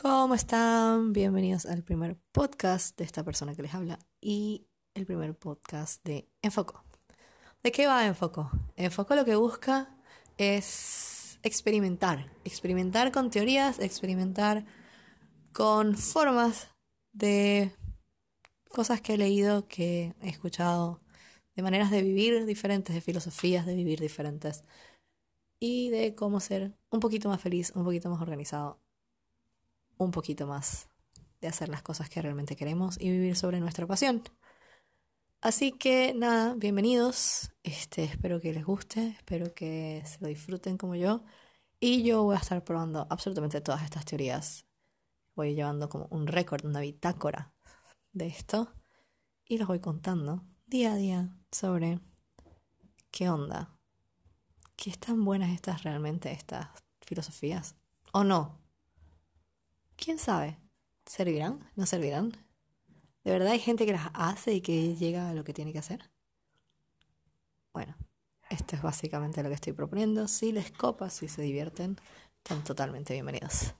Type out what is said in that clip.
¿Cómo están? Bienvenidos al primer podcast de esta persona que les habla y el primer podcast de Enfoco. ¿De qué va Enfoco? Enfoco lo que busca es experimentar, experimentar con teorías, experimentar con formas de cosas que he leído, que he escuchado, de maneras de vivir diferentes, de filosofías de vivir diferentes y de cómo ser un poquito más feliz, un poquito más organizado, un poquito más de hacer las cosas que realmente queremos y vivir sobre nuestra pasión. Así que nada, bienvenidos. Este, espero que les guste, espero que se lo disfruten como yo. Y yo voy a estar probando absolutamente todas estas teorías. Voy llevando como un récord, una bitácora de esto. Y los voy contando día a día sobre qué onda. ¿Qué están buenas estas realmente, estas filosofías? ¿O no? ¿Quién sabe? ¿Servirán? ¿No servirán? ¿De verdad hay gente que las hace y que llega a lo que tiene que hacer? Bueno, esto es básicamente lo que estoy proponiendo. Si les copa, si se divierten, están totalmente bienvenidos.